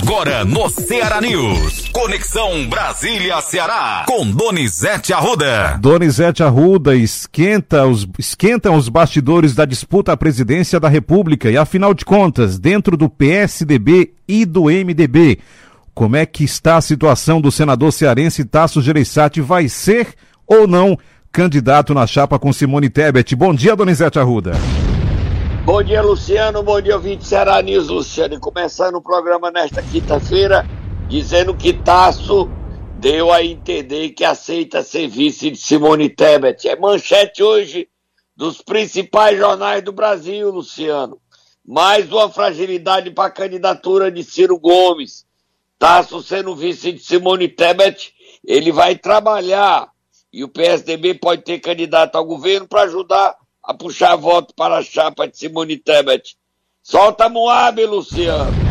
Agora no Ceará News. Conexão Brasília-Ceará. Com Donizete Arruda. Donizete Arruda esquenta os, esquentam os bastidores da disputa à presidência da República. E afinal de contas, dentro do PSDB e do MDB, como é que está a situação do senador cearense Tasso Gereissati? Vai ser ou não candidato na chapa com Simone Tebet? Bom dia, Donizete Arruda. Bom dia, Luciano. Bom dia, ouvinte Ceará News, Luciano. E começando o programa nesta quinta-feira, dizendo que Tasso deu a entender que aceita ser vice de Simone Tebet. É manchete hoje dos principais jornais do Brasil, Luciano. Mais uma fragilidade para a candidatura de Ciro Gomes. Tasso sendo vice de Simone Tebet, ele vai trabalhar e o PSDB pode ter candidato ao governo para ajudar a puxar voto para a chapa de Simone Tebet. Solta Moab, Luciano.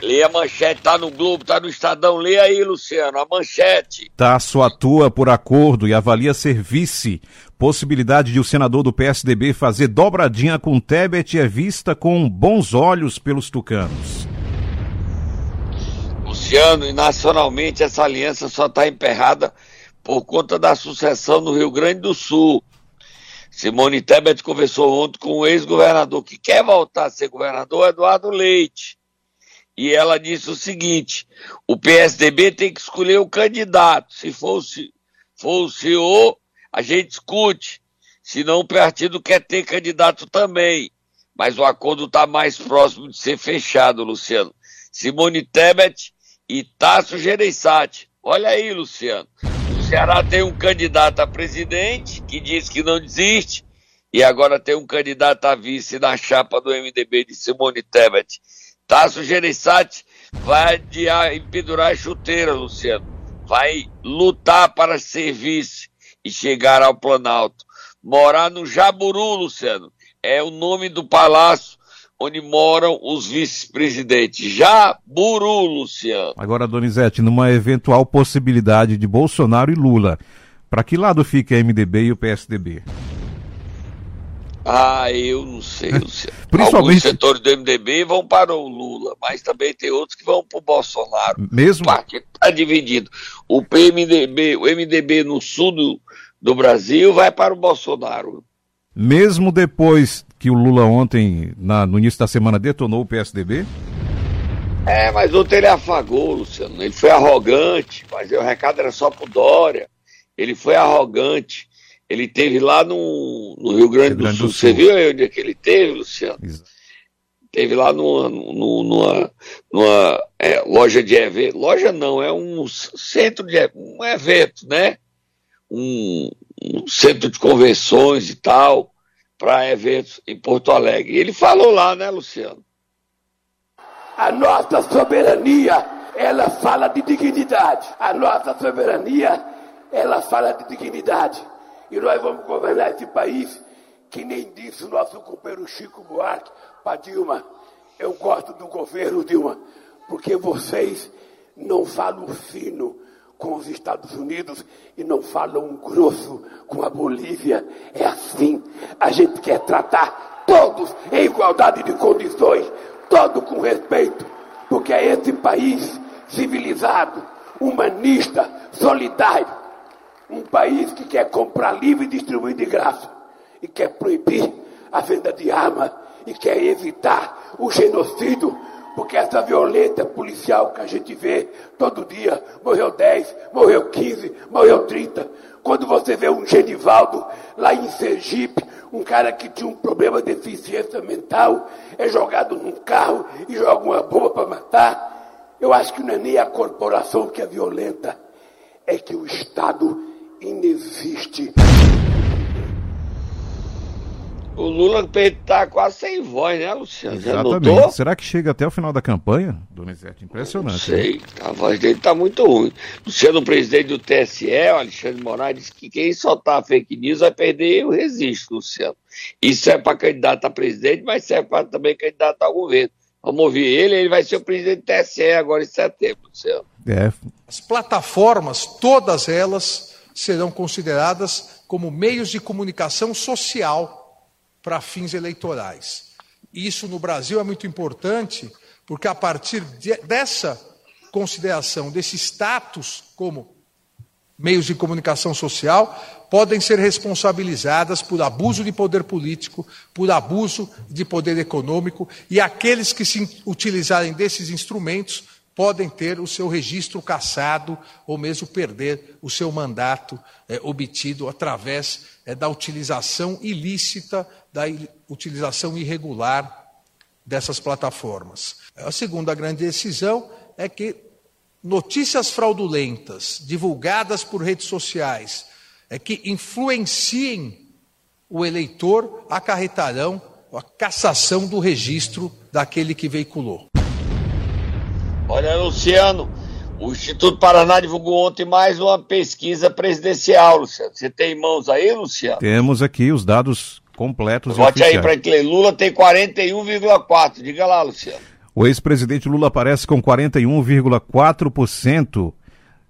Leia a manchete, tá no Globo, tá no Estadão. Leia aí, Luciano, a manchete. Tasso atua por acordo e avalia ser vice. Possibilidade de o senador do PSDB fazer dobradinha com Tebet é vista com bons olhos pelos tucanos. Luciano, e nacionalmente essa aliança só está emperrada por conta da sucessão no Rio Grande do Sul. Simone Tebet conversou ontem com o ex-governador que quer voltar a ser governador, Eduardo Leite. E ela disse o seguinte: o PSDB tem que escolher o candidato. Se for, se for o a gente discute. Senão o partido quer ter candidato também. Mas o acordo está mais próximo de ser fechado, Luciano. Simone Tebet e Tasso Gereissati. Olha aí, Luciano. Ceará tem um candidato a presidente que diz que não desiste e agora tem um candidato a vice na chapa do MDB de Simone Tebet. Tasso Gereissati vai adiar, empendurar a chuteira, Luciano. Vai lutar para ser vice e chegar ao Planalto. Morar no Jaburu, Luciano. É o nome do palácio onde moram os vice-presidentes. Jaburu, Luciano. Agora, Donizete, numa eventual possibilidade de Bolsonaro e Lula, para que lado fica a MDB e o PSDB? Ah, eu não sei, Luciano. Principalmente... Alguns setores do MDB vão para o Lula, mas também tem outros que vão para o Bolsonaro. Mesmo? O partido está dividido. O PMDB, o MDB no sul do, do Brasil vai para o Bolsonaro. Mesmo depois que o Lula ontem, na, no início da semana, detonou o PSDB? É, mas ontem ele afagou, Luciano. Ele foi arrogante, mas o recado era só pro Dória. Ele foi arrogante. Ele teve lá no, no Rio Grande, do, Grande Sul. do, Sul. Você viu aí onde é que ele teve, Luciano? Exato. Teve lá numa, numa, numa é, loja de evento. Loja não, é um centro de um evento, né? Um, um centro de convenções e tal para eventos em Porto Alegre. E ele falou lá, né, Luciano? A nossa soberania, ela fala de dignidade. A nossa soberania, ela fala de dignidade. E nós vamos governar esse país que nem disse o nosso companheiro Chico Buarque para Dilma. Eu gosto do governo, Dilma, porque vocês não falam fino com os Estados Unidos e não falam grosso com a Bolívia. É assim. A gente quer tratar todos em igualdade de condições, todo com respeito, porque é esse país civilizado, humanista, solidário, um país que quer comprar livre e distribuir de graça e quer proibir a venda de arma e quer evitar o genocídio porque essa violência policial que a gente vê todo dia, morreu 10, morreu 15, morreu 30. Quando você vê um Genivaldo lá em Sergipe, um cara que tinha um problema de deficiência mental, é jogado num carro e joga uma bomba para matar. Eu acho que não é nem a corporação que é violenta, é que o Estado inexiste. O Lula está quase sem voz, né, Luciano? Exatamente. Será que chega até o final da campanha, Donizete? Impressionante. Não sei, né? a voz dele está muito ruim. Luciano, presidente do TSE, o Alexandre Moraes, disse que quem soltar fake news vai perder o resiste, Luciano. Isso é para candidato a presidente, mas serve para também candidato ao governo. Vamos ouvir ele, ele vai ser o presidente do TSE agora em setembro, Luciano. É. As plataformas, todas elas, serão consideradas como meios de comunicação social para fins eleitorais. Isso no Brasil é muito importante, porque a partir de, dessa consideração, desse status como meios de comunicação social, podem ser responsabilizadas por abuso de poder político, por abuso de poder econômico, e aqueles que se utilizarem desses instrumentos podem ter o seu registro cassado ou mesmo perder o seu mandato é, obtido através é, da utilização ilícita, da utilização irregular dessas plataformas. A segunda grande decisão é que notícias fraudulentas divulgadas por redes sociais é que influenciem o eleitor acarretarão a cassação do registro daquele que veiculou. Olha, Luciano, o Instituto Paraná divulgou ontem mais uma pesquisa presidencial, Luciano. Você tem em mãos aí, Luciano? Temos aqui os dados completos Vote aí para que Lula tem 41,4. Diga lá, Luciano. O ex-presidente Lula aparece com 41,4%.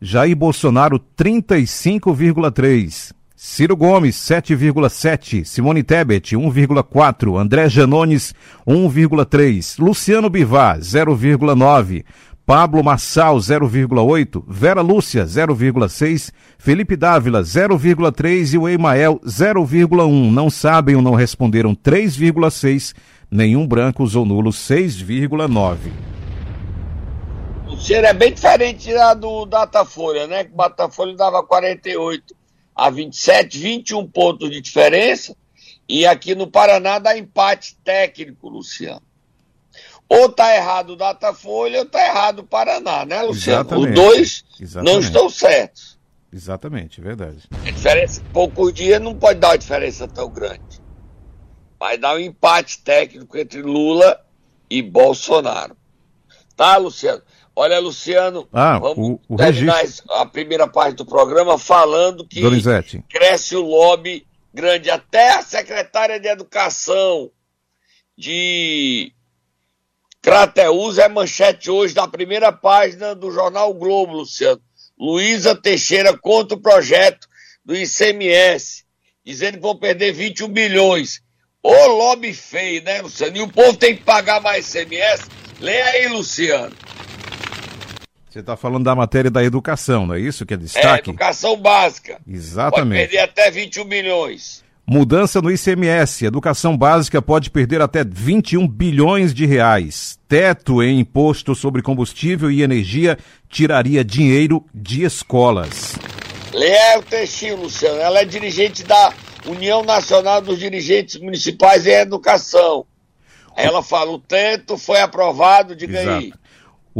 Jair Bolsonaro, 35,3%. Ciro Gomes, 7,7%. Simone Tebet, 1,4%. André Janones, 1,3%. Luciano Bivar, 0,9%. Pablo Massal 0,8, Vera Lúcia 0,6, Felipe Dávila 0,3 e o Emael 0,1. Não sabem ou não responderam 3,6, nenhum branco usou nulo 6,9. O cheiro é bem diferente da do Datafolha, né? Que o Datafolha dava 48 a 27, 21 pontos de diferença. E aqui no Paraná dá empate técnico, Luciano. Ou tá errado o Datafolha ou tá errado o Paraná, né, Luciano? Exatamente. Os dois Exatamente. não estão certos. Exatamente, verdade. A diferença poucos dias não pode dar uma diferença tão grande. Vai dar um empate técnico entre Lula e Bolsonaro. Tá, Luciano? Olha, Luciano, ah, vamos o, o terminar registro... a primeira parte do programa falando que Donizete. cresce o lobby grande. Até a secretária de Educação de Crateus é manchete hoje da primeira página do jornal Globo, Luciano. Luísa Teixeira contra o projeto do ICMS, dizendo que vão perder 21 bilhões. Ô lobby feio, né, Luciano? E o povo tem que pagar mais ICMS? Leia aí, Luciano. Você está falando da matéria da educação, não é isso que é destaque? É, educação básica. Exatamente. Pode perder até 21 bilhões. Mudança no ICMS. Educação básica pode perder até 21 bilhões de reais. Teto em imposto sobre combustível e energia tiraria dinheiro de escolas. Léo Teixeira, Luciano. Ela é dirigente da União Nacional dos Dirigentes Municipais em Educação. Ela fala: o teto foi aprovado, diga Exato. aí.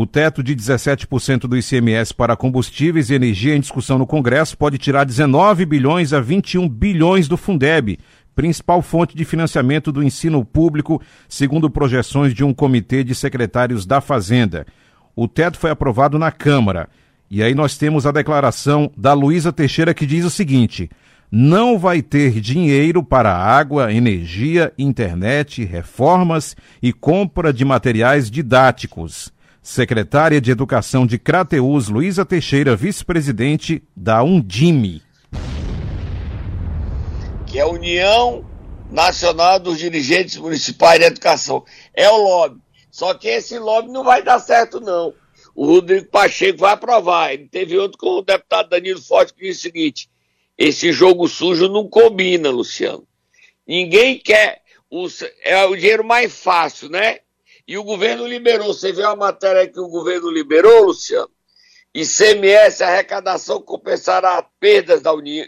O teto de 17% do ICMS para combustíveis e energia em discussão no Congresso pode tirar 19 bilhões a 21 bilhões do Fundeb, principal fonte de financiamento do ensino público, segundo projeções de um comitê de secretários da Fazenda. O teto foi aprovado na Câmara. E aí nós temos a declaração da Luísa Teixeira que diz o seguinte: não vai ter dinheiro para água, energia, internet, reformas e compra de materiais didáticos. Secretária de Educação de Crateus, Luísa Teixeira, vice-presidente da Undime. Que é a União Nacional dos Dirigentes Municipais de Educação. É o lobby. Só que esse lobby não vai dar certo, não. O Rodrigo Pacheco vai aprovar. Ele teve outro com o deputado Danilo Forte que disse o seguinte: esse jogo sujo não combina, Luciano. Ninguém quer. O, é o dinheiro mais fácil, né? E o governo liberou. Você viu a matéria que o governo liberou, Luciano? ICMS, arrecadação compensará perdas da União.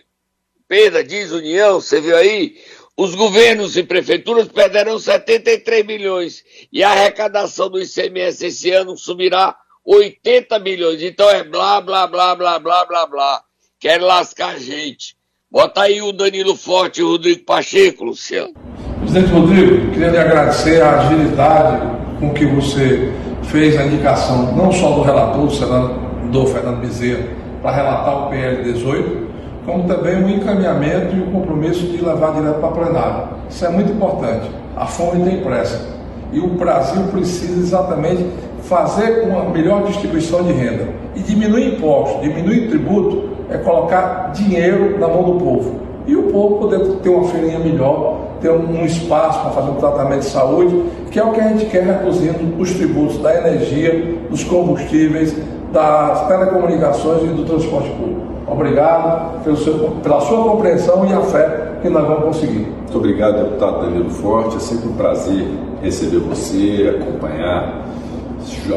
Perda, diz União, você viu aí? Os governos e prefeituras perderão 73 milhões e a arrecadação do ICMS esse ano subirá 80 milhões. Então é blá, blá, blá, blá, blá, blá, blá. Quer lascar a gente. Bota aí o Danilo Forte e o Rodrigo Pacheco, Luciano. Presidente Rodrigo, queria lhe agradecer a agilidade com que você fez a indicação não só do relator, do senador Fernando Bezerra, para relatar o PL 18, como também o encaminhamento e o compromisso de levar direto para a plenária. Isso é muito importante. A fome tem pressa. E o Brasil precisa exatamente fazer uma melhor distribuição de renda. E diminuir impostos, diminuir tributo, é colocar dinheiro na mão do povo. E o povo poder ter uma feirinha melhor ter um, espaço para fazer um tratamento de saúde, que é o que a gente quer reduzindo os tributos da energia, dos combustíveis, das telecomunicações e do transporte público. Obrigado seu, pela sua compreensão e a fé que nós vamos conseguir. Muito obrigado, deputado Danilo Forte. É sempre um prazer receber você, acompanhar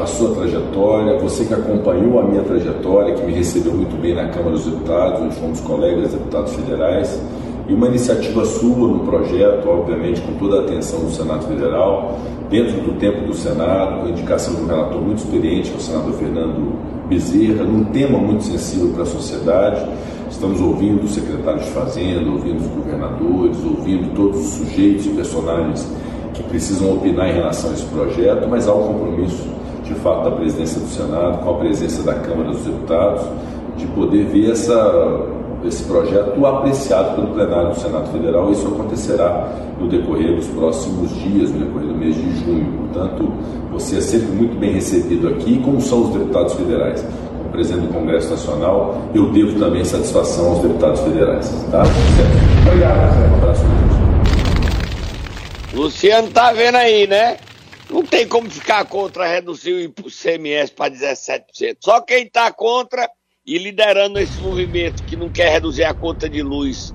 a sua trajetória, você que acompanhou a minha trajetória, que me recebeu muito bem na Câmara dos Deputados, onde fomos colegas deputados federais, e uma iniciativa sua no projeto, obviamente com toda a atenção do Senado Federal, dentro do tempo do Senado, com a indicação de um relator muito experiente, que é o senador Fernando Bezerra, num tema muito sensível para a sociedade. Estamos ouvindo os secretários de Fazenda, ouvindo os governadores, ouvindo todos os sujeitos e personagens que precisam opinar em relação a esse projeto, mas há um compromisso, de fato, da presidência do Senado, com a presença da Câmara dos Deputados, de poder ver essa, esse projeto apreciado pelo plenário do Senado Federal. Isso acontecerá no decorrer dos próximos dias, no decorrer do mês de junho. Portanto, você é sempre muito bem recebido aqui, como são os deputados federais. Como presidente do Congresso Nacional, eu devo também satisfação aos deputados federais. Tá? Obrigado, Zé. Um abraço. Luciano tá vendo aí, né? Não tem como ficar contra reduzir o CMS para 17%. Só quem está contra e liderando esse movimento que não quer reduzir a conta de luz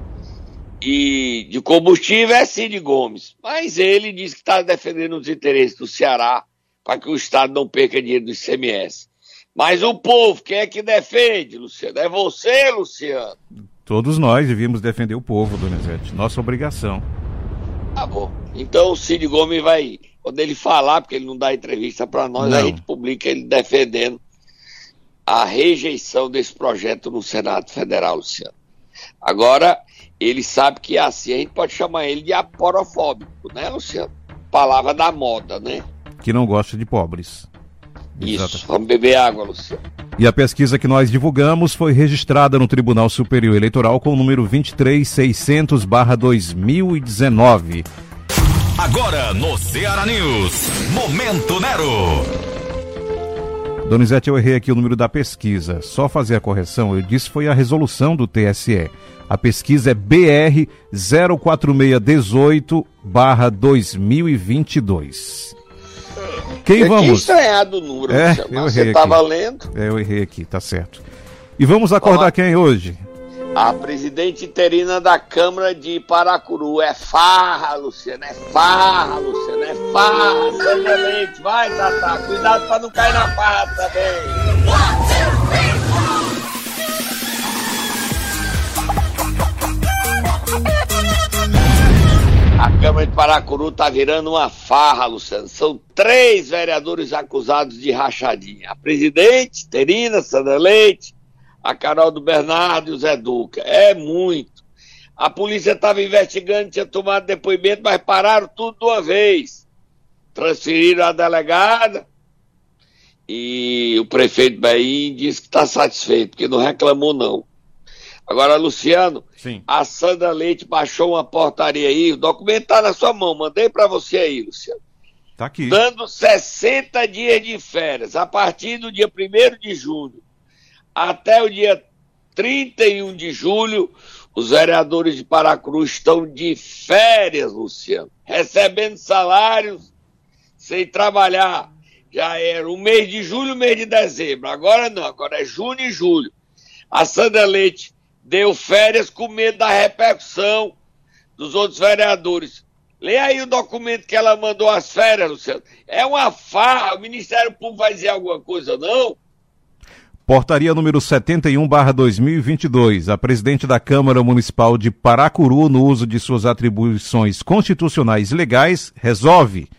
e de combustível é Cid Gomes. Mas ele diz que está defendendo os interesses do Ceará para que o Estado não perca dinheiro do ICMS. Mas o povo, quem é que defende, Luciano? É você, Luciano. Todos nós devíamos defender o povo, Donizete. Nossa obrigação. Tá bom. Então o Cid Gomes vai, quando ele falar, porque ele não dá entrevista para nós, Não. a gente publica ele defendendo a rejeição desse projeto no Senado Federal, Luciano. Agora, ele sabe que assim a gente pode chamar ele de aporofóbico, né, Luciano? Palavra da moda, né? Que não gosta de pobres. Isso. Exato. Vamos beber água, Luciano. E a pesquisa que nós divulgamos foi registrada no Tribunal Superior Eleitoral com o número 23600-2019. Agora no Ceará News. Momento Nero. Donizete, eu errei aqui o número da pesquisa. Só fazer a correção, eu disse foi a resolução do TSE. A pesquisa é BR 04618-2022. Quem eu tinha vamos? estranhado o número, É, eu errei você estava lendo. É, eu errei aqui, tá certo. E vamos acordar Olá. quem hoje? A presidente interina da Câmara de Paracuru. É farra, Luciano. É farra, Luciano. É farra. Sandra Leite. Vai, Tatá. Cuidado pra não cair na farra também. A Câmara de Paracuru tá virando uma farra, Luciano. São três vereadores acusados de rachadinha. A presidente, Terina, Sandra Leite, a Carol do Bernardo e o Zé Duca. É muito. A polícia estava investigando, tinha tomado depoimento, mas pararam tudo de uma vez. Transferiram a delegada e o prefeito Bahia disse que está satisfeito, porque não reclamou não. Agora, Luciano, Sim. a Sandra Leite baixou uma portaria aí, o documento está na sua mão, mandei para você aí, Luciano Tá aqui. dando 60 dias de férias, a partir do dia 1 de julho até o dia 31 de julho, os vereadores de Paracruz estão de férias, Luciano, recebendo salários sem trabalhar. Já era o mês de julho o mês de dezembro. Agora não, agora é junho e julho. A Sandra Leite deu férias com medo da repercussão dos outros vereadores. Lê aí o documento que ela mandou às férias, Luciano. É uma farra, o Ministério Público vai dizer alguma coisa, não? Portaria número 71/2022. A presidente da Câmara Municipal de Paracuru, no uso de suas atribuições constitucionais legais, resolve.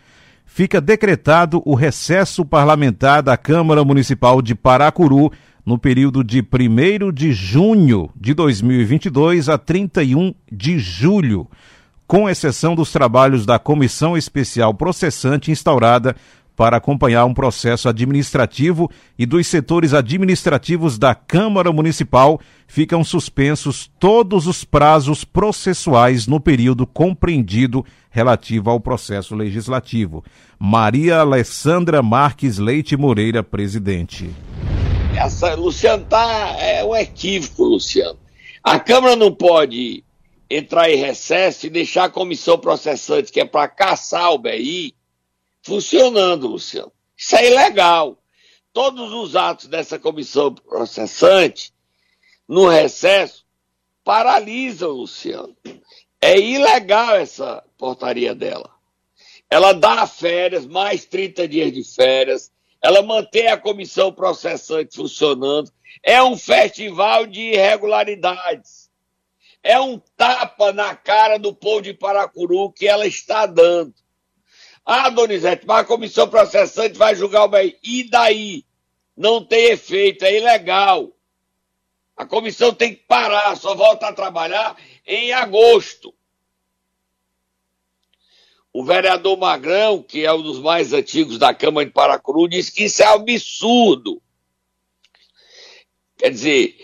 Fica decretado o recesso parlamentar da Câmara Municipal de Paracuru no período de 1 de junho de 2022 a 31 de julho, com exceção dos trabalhos da Comissão Especial Processante instaurada para acompanhar um processo administrativo e dos setores administrativos da Câmara Municipal, ficam suspensos todos os prazos processuais no período compreendido relativo ao processo legislativo. Maria Alessandra Marques Leite Moreira, presidente. Essa, Luciano, tá, é um equívoco, Luciano. A Câmara não pode entrar em recesso e deixar a comissão processante, que é para caçar o BI, funcionando, Luciano. Isso é ilegal. Todos os atos dessa comissão processante, no recesso, paralisam, Luciano. É ilegal essa portaria dela. Ela dá férias, mais 30 dias de férias, ela mantém a comissão processante funcionando. É um festival de irregularidades. É um tapa na cara do povo de Paracuru que ela está dando. Ah, Donizete, mas a comissão processante vai julgar o bem. E daí? Não tem efeito, é ilegal. A comissão tem que parar, só volta a trabalhar em agosto. O vereador Magrão, que é um dos mais antigos da Câmara de Paracuru, diz que isso é absurdo. Quer dizer,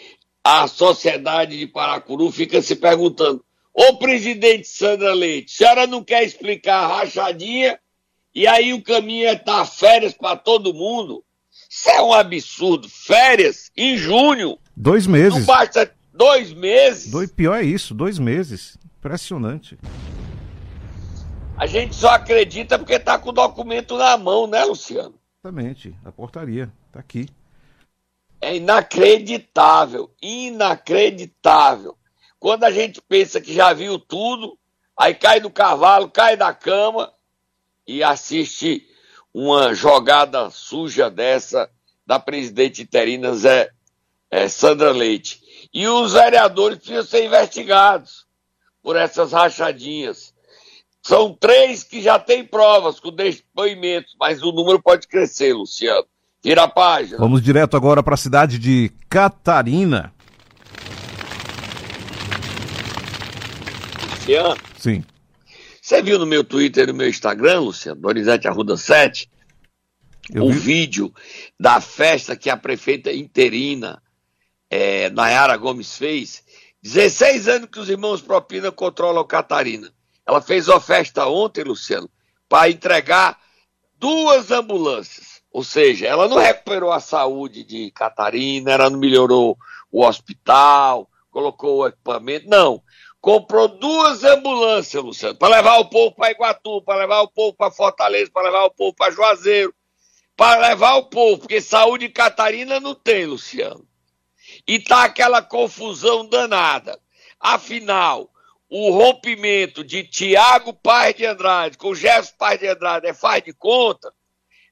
a sociedade de Paracuru fica se perguntando: Ô presidente Sandra Leite, a senhora não quer explicar a rachadinha e aí o caminho é dar férias para todo mundo? Isso é um absurdo. Férias em junho. Dois meses. Não basta dois meses. Dois, pior é isso, dois meses. Impressionante. A gente só acredita porque está com o documento na mão, né, Luciano? Exatamente. A portaria está aqui. É inacreditável, inacreditável. Quando a gente pensa que já viu tudo, aí cai do cavalo, cai da cama e assiste uma jogada suja dessa da presidente interina Zé, é, Sandra Leite. E os vereadores precisam ser investigados por essas rachadinhas. São três que já têm provas com depoimentos, mas o número pode crescer, Luciano. Tira a página. Vamos direto agora para a cidade de Catarina. Luciano? Sim. Você viu no meu Twitter e no meu Instagram, Luciano, Donizete Arruda 7, o vi. vídeo da festa que a prefeita interina, é, Nayara Gomes, fez. 16 anos que os irmãos Propina controlam Catarina. Ela fez uma festa ontem, Luciano, para entregar duas ambulâncias. Ou seja, ela não recuperou a saúde de Catarina, ela não melhorou o hospital, colocou o equipamento, não. Comprou duas ambulâncias, Luciano, para levar o povo para Iguatu, para levar o povo para Fortaleza, para levar o povo para Juazeiro, para levar o povo, porque saúde em Catarina não tem, Luciano. E tá aquela confusão danada. Afinal, o rompimento de Tiago Paz de Andrade com Jefferson Paz de Andrade é faz de conta?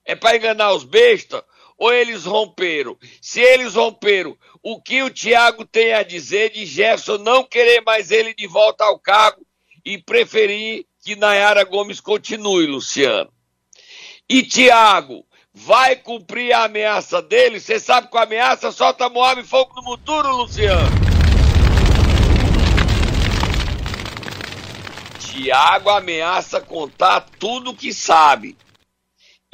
É para enganar os bestas? Ou eles romperam? Se eles romperam, o que o Tiago tem a dizer de Jefferson não querer mais ele de volta ao cargo e preferir que Nayara Gomes continue, Luciano? E Tiago vai cumprir a ameaça dele? Você sabe que a ameaça solta Moab e fogo no futuro, Luciano? Tiago ameaça contar tudo que sabe.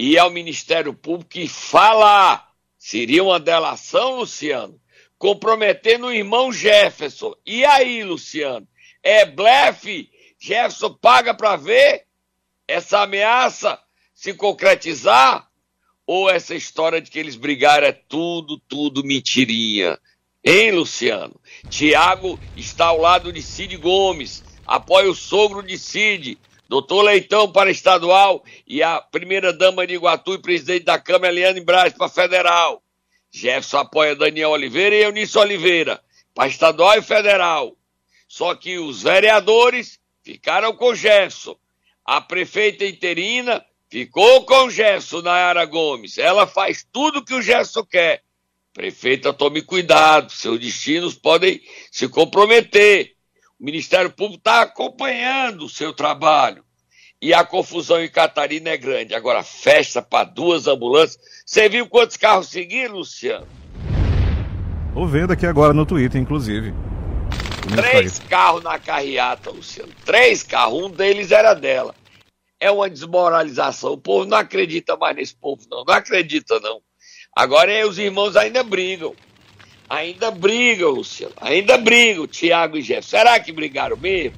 E ao Ministério Público que fala. Seria uma delação, Luciano? Comprometendo o irmão Jefferson. E aí, Luciano? É blefe? Jefferson paga para ver essa ameaça se concretizar? Ou essa história de que eles brigaram é tudo, tudo mentirinha? Hein, Luciano? Tiago está ao lado de Cid Gomes apoia o sogro de Cid, doutor Leitão para estadual e a primeira-dama de Iguatu e presidente da Câmara, Eliane Braz, para federal. Jefferson apoia Daniel Oliveira e Eunice Oliveira, para estadual e federal. Só que os vereadores ficaram com Jefferson. A prefeita interina ficou com Jefferson, Nayara Gomes. Ela faz tudo que o Jefferson quer. Prefeita, tome cuidado, seus destinos podem se comprometer. O Ministério Público está acompanhando o seu trabalho. E a confusão em Catarina é grande. Agora, festa para duas ambulâncias. Você viu quantos carros seguiram, Luciano? Estou vendo aqui agora no Twitter, inclusive. Três carros na carreata, Luciano. Três carros. Um deles era dela. É uma desmoralização. O povo não acredita mais nesse povo, não. Não acredita, não. Agora os irmãos ainda brigam. Ainda brigam, Luciano. Ainda brigam, Tiago e Jefferson. Será que brigaram mesmo?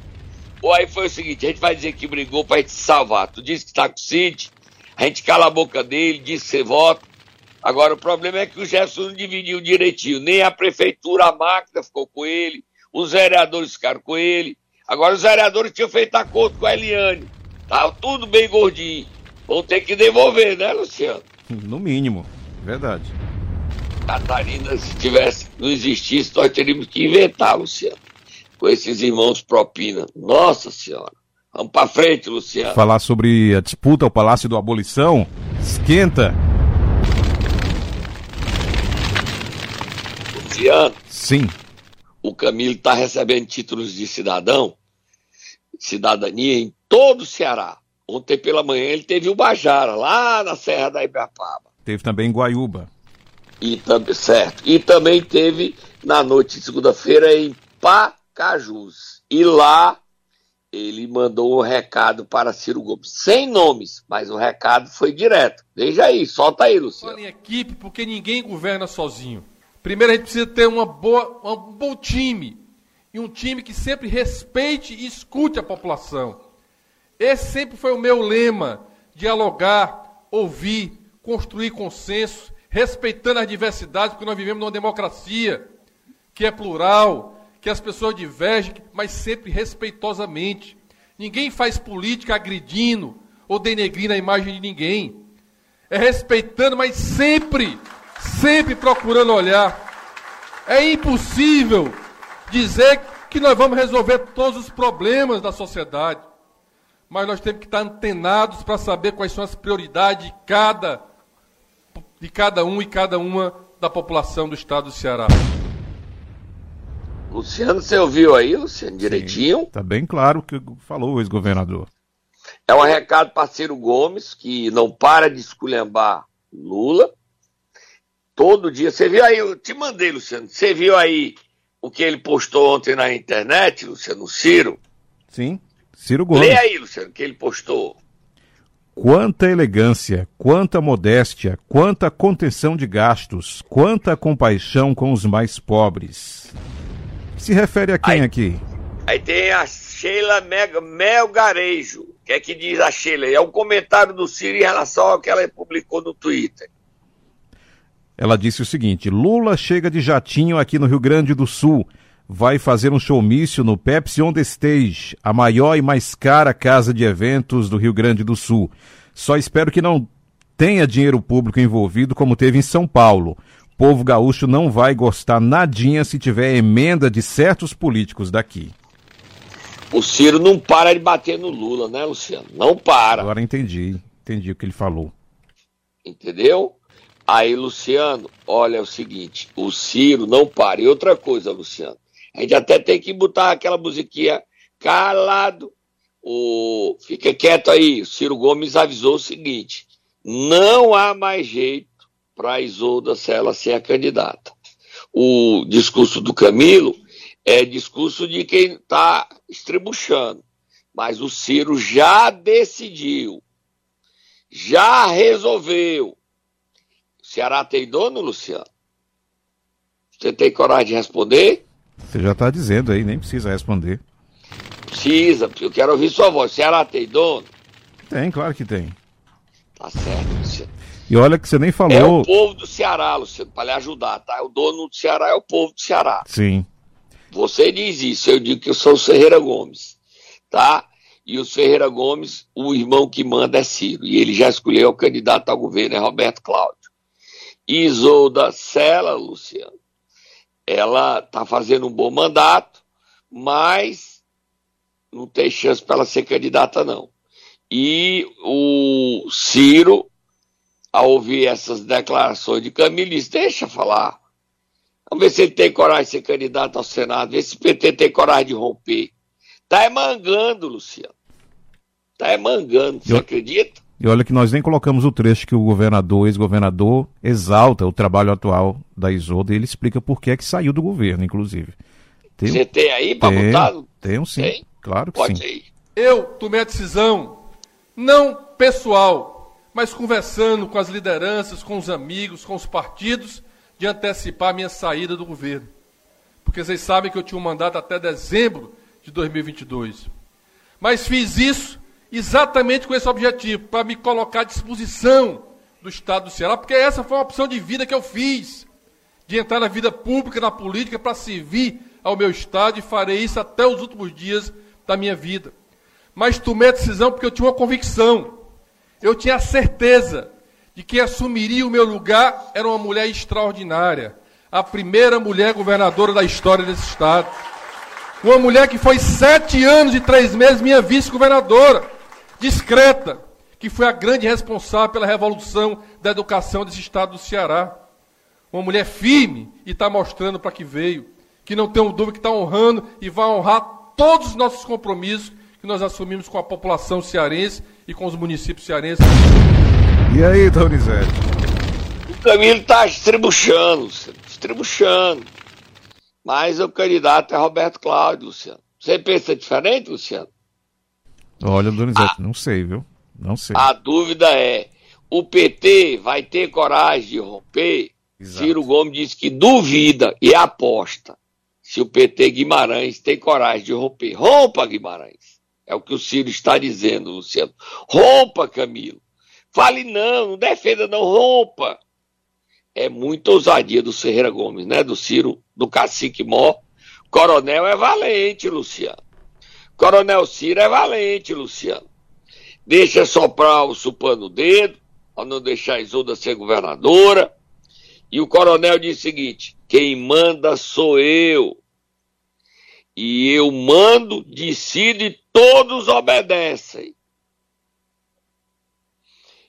Ou aí foi o seguinte: a gente vai dizer que brigou pra gente salvar. Tu disse que tá com o Cid, a gente cala a boca dele, diz que você vota. Agora, o problema é que o Jefferson não dividiu direitinho. Nem a prefeitura, a máquina ficou com ele, os vereadores ficaram com ele. Agora os vereadores tinham feito acordo com a Eliane. Tava tudo bem gordinho. Vão ter que devolver, né, Luciano? No mínimo, verdade. Catarina, se tivesse, não existisse, nós teríamos que inventar, Luciano. Com esses irmãos propina. Nossa Senhora. Vamos pra frente, Luciano. Falar sobre a disputa ao Palácio do Abolição. Esquenta. Luciano, Sim. o Camilo está recebendo títulos de cidadão, cidadania em todo o Ceará. Ontem pela manhã ele teve o Bajara, lá na Serra da Ibapaba. Teve também Guaiúba. E também, certo. E também teve na noite de segunda-feira em Pacajus. E lá ele mandou um recado para Ciro Gomes, sem nomes, mas o recado foi direto. Veja aí, solta aí, Luciano. Fala em equipe, porque ninguém governa sozinho. Primeiro a gente precisa ter uma boa, um bom time. E um time que sempre respeite e escute a população. Esse sempre foi o meu lema: dialogar, ouvir, construir consenso, respeitando as diversidades, porque nós vivemos numa democracia que é plural, que as pessoas divergem, mas sempre respeitosamente. Ninguém faz política agredindo ou denegrindo a imagem de ninguém. É respeitando, mas sempre, sempre procurando olhar. É impossível dizer que nós vamos resolver todos os problemas da sociedade. Mas nós temos que estar antenados para saber quais são as prioridades de cada, de cada um e cada uma da população do estado do Ceará. Luciano, você ouviu aí, Luciano, direitinho? Tá bem claro o que falou o ex-governador. É um recado para Ciro Gomes, que não para de esculhambar Lula. Todo dia. Você viu aí, eu te mandei, Luciano. Você viu aí o que ele postou ontem na internet, Luciano, Ciro? Sim. Ciro Gomes. Lê aí, Luciano, o que ele postou. Quanta elegância, quanta modéstia, quanta contenção de gastos, quanta compaixão com os mais pobres. Se refere a quem Aí- aqui? Aí tem a Sheila Melgarejo. O que é que diz a Sheila? É um comentário do Ciro em relação ao que ela publicou no Twitter. Ela disse o seguinte: Lula chega de jatinho aqui no Rio Grande do Sul. Vai fazer um showmício no Pepsi On The Stage, a maior e mais cara casa de eventos do Rio Grande do Sul. Só espero que não tenha dinheiro público envolvido como teve em São Paulo. Povo gaúcho não vai gostar nadinha se tiver emenda de certos políticos daqui. O Ciro não para de bater no Lula, né, Luciano? Não para. Agora entendi, entendi o que ele falou. Entendeu? Aí, Luciano, olha é o seguinte: o Ciro não para. E outra coisa, Luciano, a gente até tem que botar aquela musiquinha calado. O... Fica quieto aí. O Ciro Gomes avisou o seguinte: não há mais jeito para Isolda ela ser a candidata. O discurso do Camilo é discurso de quem está estrebuchando. Mas o Ciro já decidiu, já resolveu. O Ceará tem dono, Luciano? Você tem coragem de responder? Você já está dizendo aí, nem precisa responder. Precisa, porque eu quero ouvir sua voz. Ceará tem dono? Tem, claro que tem. Tá certo, Luciano. E olha que você nem É falou. o povo do Ceará, Luciano, para lhe ajudar, tá? O dono do Ceará é o povo do Ceará. Sim. Você diz isso, eu digo que eu sou o Ferreira Gomes, tá? E o Ferreira Gomes, o irmão que manda é Ciro, e ele já escolheu o candidato ao governo, é Roberto Cláudio. Isolda Sela, Luciano, ela está fazendo um bom mandato, mas não tem chance para ela ser candidata, não. E o Ciro, ao ouvir essas declarações de Camilo, deixa falar. Vamos ver se ele tem coragem de ser candidato ao Senado, ver se o PT tem coragem de romper. Tá emangando, Luciano. Tá emangando, você Eu- acredita? E olha que nós nem colocamos o trecho que o governador, ex-governador, exalta o trabalho atual da Isolda e ele explica por que é que saiu do governo, inclusive. Tem, Você tem aí para botar? tem sim. Tem? Claro que Pode sim. ir. Eu tomei a decisão, não pessoal, mas conversando com as lideranças, com os amigos, com os partidos, de antecipar a minha saída do governo. Porque vocês sabem que eu tinha um mandato até dezembro de 2022. Mas fiz isso exatamente com esse objetivo, para me colocar à disposição do Estado do Ceará, porque essa foi uma opção de vida que eu fiz, de entrar na vida pública, na política, para servir ao meu Estado, e farei isso até os últimos dias da minha vida. Mas tomei a decisão porque eu tinha uma convicção. Eu tinha a certeza de que assumiria o meu lugar era uma mulher extraordinária, a primeira mulher governadora da história desse estado. Uma mulher que foi sete anos e três meses minha vice-governadora, discreta, que foi a grande responsável pela revolução da educação desse estado do Ceará. Uma mulher firme e está mostrando para que veio, que não tenho dúvida que está honrando e vai honrar todos os nossos compromissos que nós assumimos com a população cearense e com os municípios cearenses. E aí, Donizete? O Camilo está estribuchando, estribuchando. Mas o candidato é Roberto Cláudio, Luciano. Você pensa diferente, Luciano? Olha, Donizete, ah, não sei, viu? Não sei. A dúvida é: o PT vai ter coragem de romper? Exato. Ciro Gomes disse que duvida e aposta se o PT Guimarães tem coragem de romper. Rompa, Guimarães. É o que o Ciro está dizendo, Luciano. Rompa, Camilo. Fale não, não defenda, não rompa. É muita ousadia do Ferreira Gomes, né? Do Ciro, do Cacique Mó. Coronel é valente, Luciano. Coronel Ciro é valente, Luciano. Deixa soprar o supano dedo, para não deixar a Isolda ser governadora. E o coronel diz o seguinte: quem manda sou eu. E eu mando, decido e todos obedecem.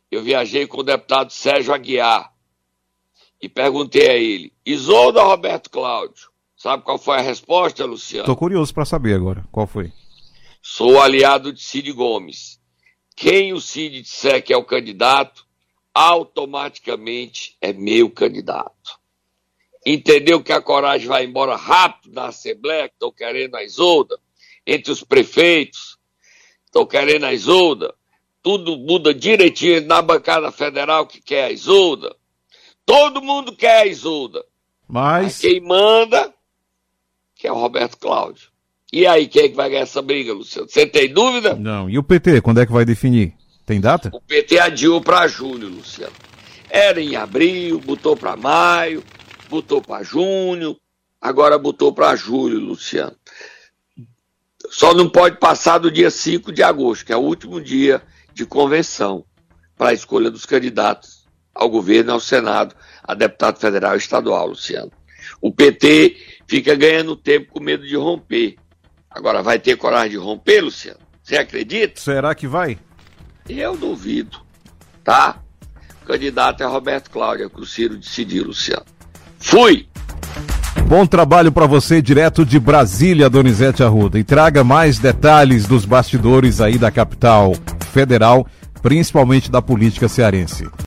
Eu viajei com o deputado Sérgio Aguiar e perguntei a ele: Isolda Roberto Cláudio? Sabe qual foi a resposta, Luciano? Estou curioso para saber agora. Qual foi? Sou aliado de Cid Gomes. Quem o Cid disser que é o candidato, automaticamente é meu candidato. Entendeu que a coragem vai embora rápido na Assembleia, que estão querendo a Isolda, entre os prefeitos, estão querendo a Isolda, tudo muda direitinho na bancada federal que quer a Isolda. Todo mundo quer a Isolda. Mas... Mas quem manda, que é o Roberto Cláudio. E aí, quem é que vai ganhar essa briga, Luciano? Você tem dúvida? Não. E o PT, quando é que vai definir? Tem data? O PT adiou para julho, Luciano. Era em abril, botou para maio, botou para junho, agora botou para julho, Luciano. Só não pode passar do dia 5 de agosto, que é o último dia de convenção para a escolha dos candidatos ao governo ao Senado, a deputado federal e estadual, Luciano. O PT fica ganhando tempo com medo de romper. Agora, vai ter coragem de romper, Luciano? Você acredita? Será que vai? Eu duvido, tá? O candidato é Roberto Cláudio, é que o Ciro decidiu, Luciano. Fui! Bom trabalho para você direto de Brasília, Donizete Arruda. E traga mais detalhes dos bastidores aí da capital federal, principalmente da política cearense.